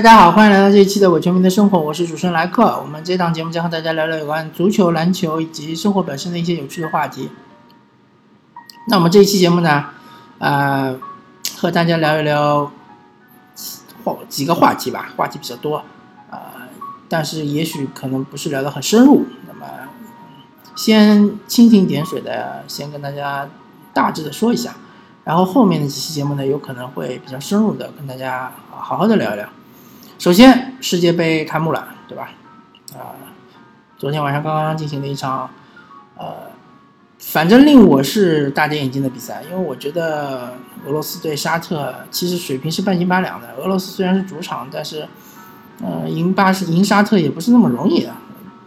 大家好，欢迎来到这一期的《伪球迷的生活》，我是主持人莱克。我们这档节目将和大家聊聊有关足球、篮球以及生活本身的一些有趣的话题。那我们这一期节目呢，呃，和大家聊一聊话几个话题吧，话题比较多，呃，但是也许可能不是聊得很深入。那么，先蜻蜓点水的先跟大家大致的说一下，然后后面的几期节目呢，有可能会比较深入的跟大家好好的聊一聊。首先，世界杯开幕了，对吧？啊，昨天晚上刚刚进行了一场，呃，反正令我是大跌眼镜的比赛，因为我觉得俄罗斯对沙特其实水平是半斤八两的。俄罗斯虽然是主场，但是，呃，赢巴是赢沙特也不是那么容易的，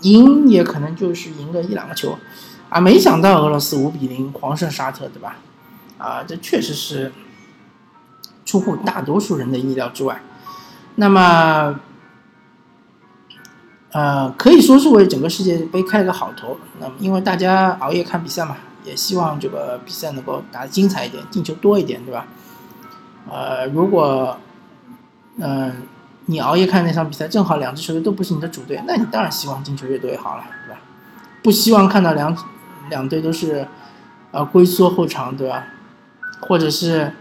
赢也可能就是赢个一两个球，啊，没想到俄罗斯五比零狂胜沙特，对吧？啊，这确实是出乎大多数人的意料之外。那么，呃，可以说是为整个世界杯开了个好头。那么，因为大家熬夜看比赛嘛，也希望这个比赛能够打得精彩一点，进球多一点，对吧？呃，如果，嗯，你熬夜看那场比赛，正好两支球队都不是你的主队，那你当然希望进球越多越好了，对吧？不希望看到两两队都是，呃，龟缩后场，对吧？或者是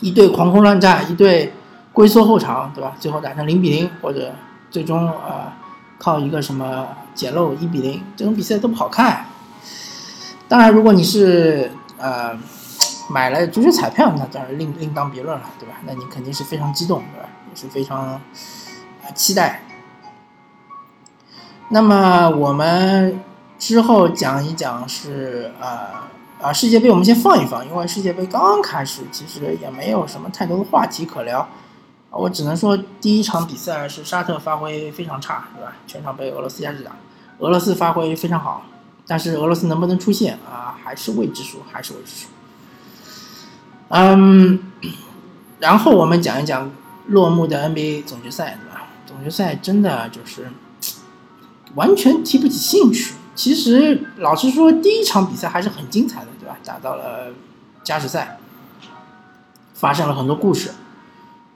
一队狂轰乱炸，一队。龟缩后场，对吧？最后打成零比零，或者最终啊靠一个什么捡漏一比零，这种比赛都不好看。当然，如果你是呃买了足球彩票，那当然另另当别论了，对吧？那你肯定是非常激动，对吧？也是非常期待。那么我们之后讲一讲是啊啊世界杯，我们先放一放，因为世界杯刚刚开始，其实也没有什么太多的话题可聊。我只能说，第一场比赛是沙特发挥非常差，对吧？全场被俄罗斯压制打。俄罗斯发挥非常好，但是俄罗斯能不能出现啊，还是未知数，还是未知数。嗯，然后我们讲一讲落幕的 NBA 总决赛，对吧？总决赛真的就是 完全提不起兴趣。其实老实说，第一场比赛还是很精彩的，对吧？打到了加时赛，发生了很多故事。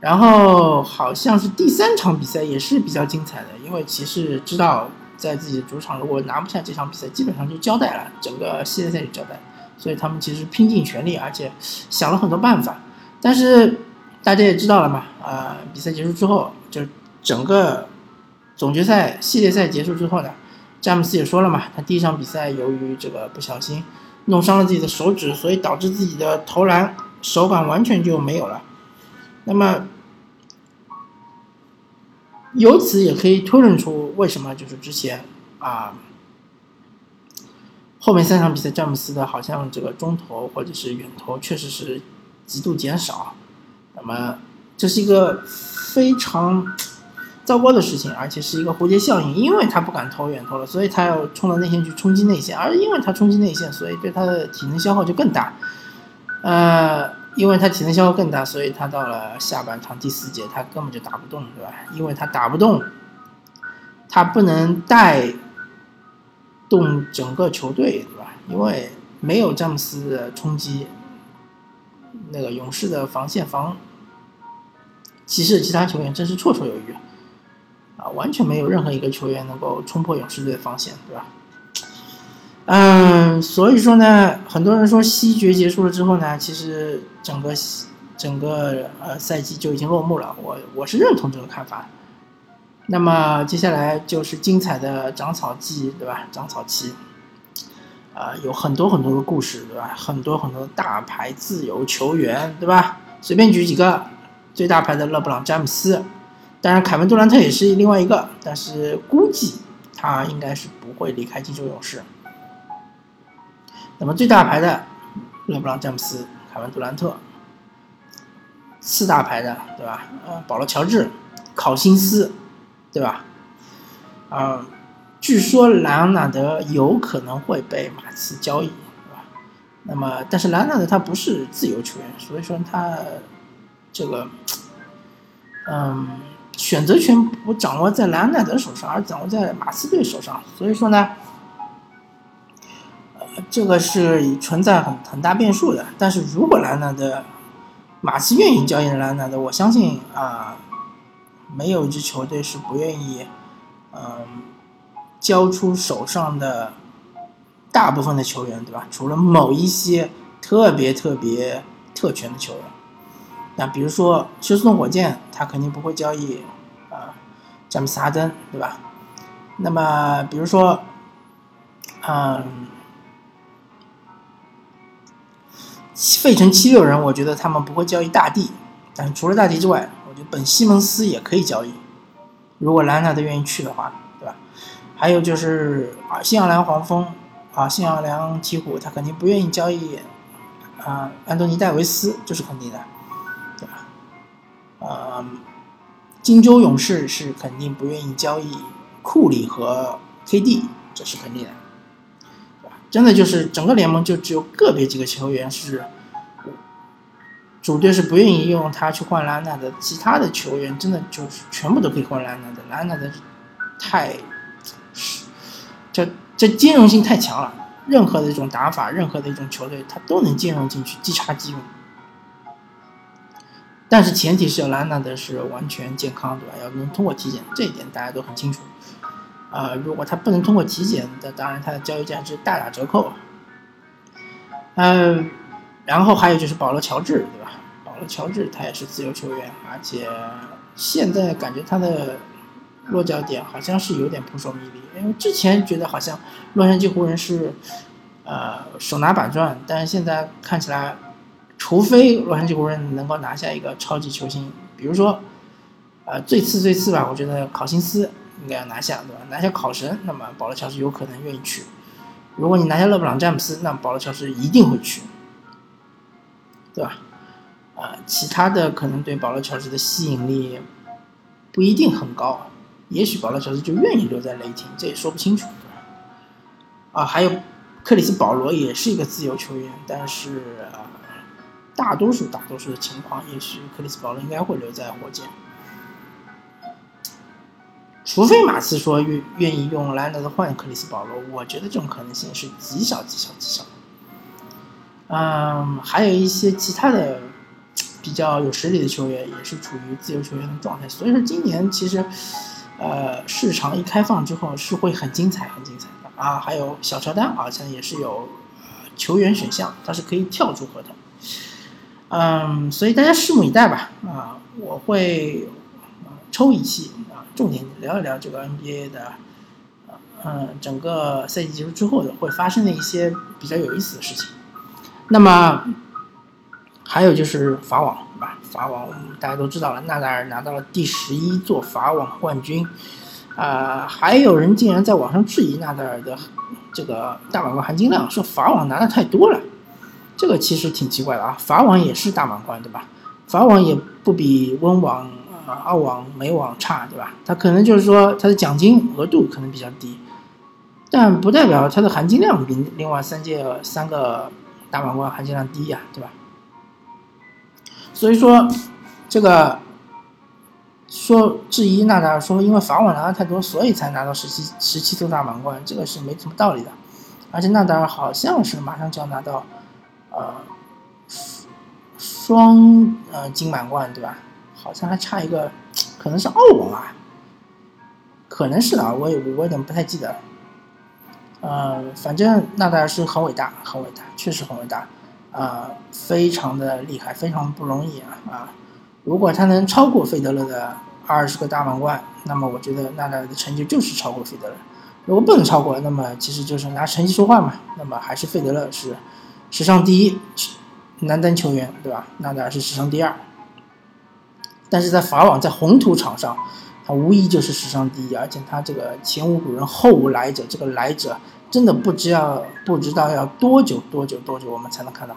然后好像是第三场比赛也是比较精彩的，因为骑士知道在自己的主场如果拿不下这场比赛，基本上就交代了，整个系列赛就交代，所以他们其实拼尽全力，而且想了很多办法。但是大家也知道了嘛，啊，比赛结束之后，就整个总决赛系列赛结束之后呢，詹姆斯也说了嘛，他第一场比赛由于这个不小心弄伤了自己的手指，所以导致自己的投篮手感完全就没有了。那么，由此也可以推论出为什么就是之前啊，后面三场比赛詹姆斯的好像这个中投或者是远投确实是极度减少。那么这是一个非常糟糕的事情，而且是一个蝴蝶效应，因为他不敢投远投了，所以他要冲到内线去冲击内线，而因为他冲击内线，所以对他的体能消耗就更大。呃。因为他体能消耗更大，所以他到了下半场第四节，他根本就打不动，对吧？因为他打不动，他不能带动整个球队，对吧？因为没有詹姆斯的冲击，那个勇士的防线防骑士其他球员真是绰绰有余，啊，完全没有任何一个球员能够冲破勇士队的防线，对吧？嗯，所以说呢，很多人说西决结束了之后呢，其实整个整个呃赛季就已经落幕了。我我是认同这个看法。那么接下来就是精彩的长草季，对吧？长草期，啊，有很多很多的故事，对吧？很多很多大牌自由球员，对吧？随便举几个，最大牌的勒布朗詹姆斯，当然凯文杜兰特也是另外一个，但是估计他应该是不会离开金州勇士。那么最大牌的勒布朗詹姆斯、凯文杜兰特，次大牌的对吧？呃，保罗乔治、考辛斯，对吧？啊，据说莱昂纳德有可能会被马刺交易，对吧？那么，但是莱昂纳德他不是自由球员，所以说他这个，嗯，选择权不掌握在莱昂纳德手上，而掌握在马刺队手上，所以说呢。这个是存在很很大变数的，但是如果兰纳德马刺愿意交易兰纳德，我相信啊，没有一支球队是不愿意，嗯，交出手上的大部分的球员，对吧？除了某一些特别特别特权的球员，那比如说休斯顿火箭，他肯定不会交易啊詹姆斯哈登，对吧？那么比如说，嗯。费城七六人，我觉得他们不会交易大帝，但是除了大帝之外，我觉得本西蒙斯也可以交易，如果兰纳德愿意去的话，对吧？还有就是啊，新奥良黄蜂啊，新奥良鹈鹕，他肯定不愿意交易啊，安东尼戴维斯，这是肯定的，对吧？呃，金州勇士是肯定不愿意交易库里和 KD，这是肯定的。真的就是整个联盟就只有个别几个球员是主队是不愿意用他去换兰纳的，其他的球员真的就是全部都可以换兰纳的。兰纳的太这这兼容性太强了，任何的一种打法，任何的一种球队，他都能兼容进去，即插即用。但是前提是兰纳的是完全健康，对吧？要能通过体检，这一点大家都很清楚。啊，如果他不能通过体检，那当然他的交易价值大打折扣。嗯，然后还有就是保罗乔治，对吧？保罗乔治他也是自由球员，而且现在感觉他的落脚点好像是有点扑朔迷离。因为之前觉得好像洛杉矶湖人是呃手拿板砖，但是现在看起来，除非洛杉矶湖人能够拿下一个超级球星，比如说呃最次最次吧，我觉得考辛斯。应该要拿下，对吧？拿下考神，那么保罗乔治有可能愿意去。如果你拿下勒布朗詹姆斯，那保罗乔治一定会去，对吧？啊，其他的可能对保罗乔治的吸引力不一定很高，也许保罗乔治就愿意留在雷霆，这也说不清楚，啊，还有克里斯保罗也是一个自由球员，但是大多数大多数的情况，也许克里斯保罗应该会留在火箭。除非马刺说愿愿意用兰德换克里斯保罗，我觉得这种可能性是极小极小极小。嗯，还有一些其他的比较有实力的球员也是处于自由球员的状态，所以说今年其实，呃，市场一开放之后是会很精彩很精彩的啊。还有小乔丹好像也是有球员选项，他是可以跳出合同。嗯，所以大家拭目以待吧。啊，我会抽一期啊。重点聊一聊这个 NBA 的，嗯，整个赛季结束之后的会发生的一些比较有意思的事情。那么还有就是法网，对吧？法网大家都知道了，纳达尔拿到了第十一座法网冠军，啊，还有人竟然在网上质疑纳达尔的这个大满贯含金量，说法网拿的太多了。这个其实挺奇怪的啊，法网也是大满贯，对吧？法网也不比温网。啊，澳网、美网差，对吧？它可能就是说它的奖金额度可能比较低，但不代表它的含金量比另外三届三个大满贯含金量低呀，对吧？所以说，这个说质疑纳达尔说因为法网拿的太多，所以才拿到十七十七座大满贯，这个是没什么道理的。而且纳达尔好像是马上就要拿到呃双呃金满贯，对吧？好像还差一个，可能是澳网啊，可能是的啊，我也我有点不太记得了。呃，反正纳达尔是很伟大，很伟大，确实很伟大，啊，非常的厉害，非常不容易啊啊！如果他能超过费德勒的二十个大满贯，那么我觉得纳达尔的成就就是超过费德勒。如果不能超过，那么其实就是拿成绩说话嘛。那么还是费德勒是史上第一男单球员，对吧？纳达尔是史上第二。但是在法网在红土场上，他无疑就是史上第一，而且他这个前无古人后无来者，这个来者真的不知要不知道要多久多久多久我们才能看到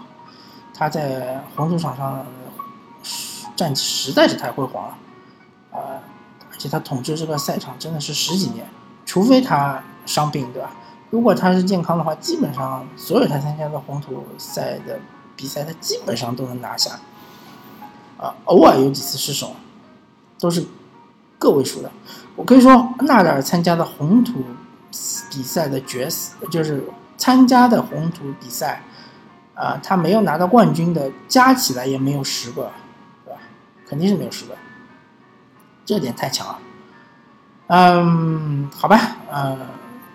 他在红土场上战绩实在是太辉煌了，呃，而且他统治这个赛场真的是十几年，除非他伤病，对吧？如果他是健康的话，基本上所有他参加的红土赛的比赛，他基本上都能拿下。啊，偶尔有几次失手，都是个位数的。我可以说，纳达尔参加的红土比赛的决就是参加的红土比赛，啊，他没有拿到冠军的，加起来也没有十个，对吧？肯定是没有十个。这点太强了。嗯，好吧，呃，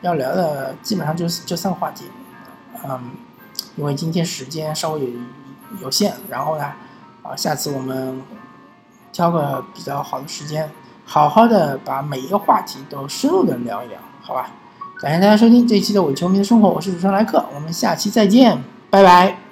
要聊的基本上就是这三个话题。嗯，因为今天时间稍微有有限，然后呢，啊，下次我们挑个比较好的时间，好好的把每一个话题都深入的聊一聊，好吧？感谢大家收听这一期的伪球迷的生活，我是主持人莱克，我们下期再见，拜拜。